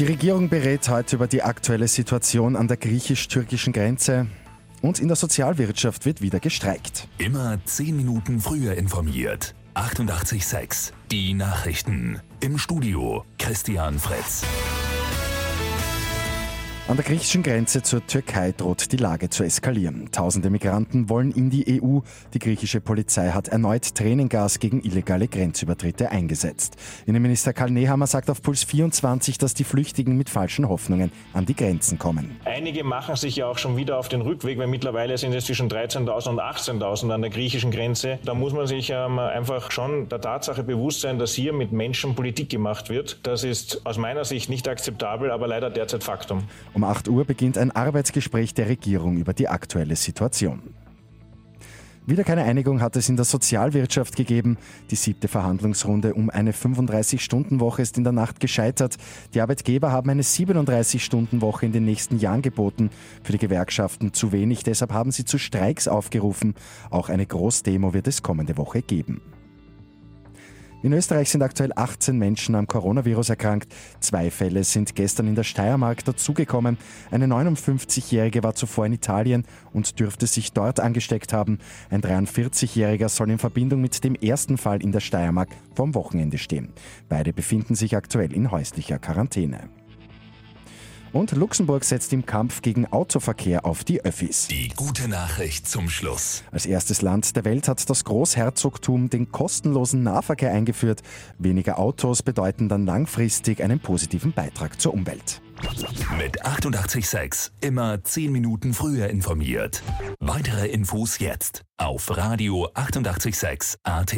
Die Regierung berät heute über die aktuelle Situation an der griechisch-türkischen Grenze. Und in der Sozialwirtschaft wird wieder gestreikt. Immer 10 Minuten früher informiert. 88.6 Die Nachrichten. Im Studio Christian Fritz. An der griechischen Grenze zur Türkei droht die Lage zu eskalieren. Tausende Migranten wollen in die EU. Die griechische Polizei hat erneut Tränengas gegen illegale Grenzübertritte eingesetzt. Innenminister Karl Nehammer sagt auf Puls 24, dass die Flüchtigen mit falschen Hoffnungen an die Grenzen kommen. Einige machen sich ja auch schon wieder auf den Rückweg, weil mittlerweile sind es zwischen 13.000 und 18.000 an der griechischen Grenze. Da muss man sich ähm, einfach schon der Tatsache bewusst sein, dass hier mit Menschen Politik gemacht wird. Das ist aus meiner Sicht nicht akzeptabel, aber leider derzeit Faktum. Um 8 Uhr beginnt ein Arbeitsgespräch der Regierung über die aktuelle Situation. Wieder keine Einigung hat es in der Sozialwirtschaft gegeben. Die siebte Verhandlungsrunde um eine 35-Stunden-Woche ist in der Nacht gescheitert. Die Arbeitgeber haben eine 37-Stunden-Woche in den nächsten Jahren geboten. Für die Gewerkschaften zu wenig, deshalb haben sie zu Streiks aufgerufen. Auch eine Großdemo wird es kommende Woche geben. In Österreich sind aktuell 18 Menschen am Coronavirus erkrankt. Zwei Fälle sind gestern in der Steiermark dazugekommen. Eine 59-Jährige war zuvor in Italien und dürfte sich dort angesteckt haben. Ein 43-Jähriger soll in Verbindung mit dem ersten Fall in der Steiermark vom Wochenende stehen. Beide befinden sich aktuell in häuslicher Quarantäne. Und Luxemburg setzt im Kampf gegen Autoverkehr auf die Öffis. Die gute Nachricht zum Schluss. Als erstes Land der Welt hat das Großherzogtum den kostenlosen Nahverkehr eingeführt. Weniger Autos bedeuten dann langfristig einen positiven Beitrag zur Umwelt. Mit 886 immer 10 Minuten früher informiert. Weitere Infos jetzt auf Radio 886 AT.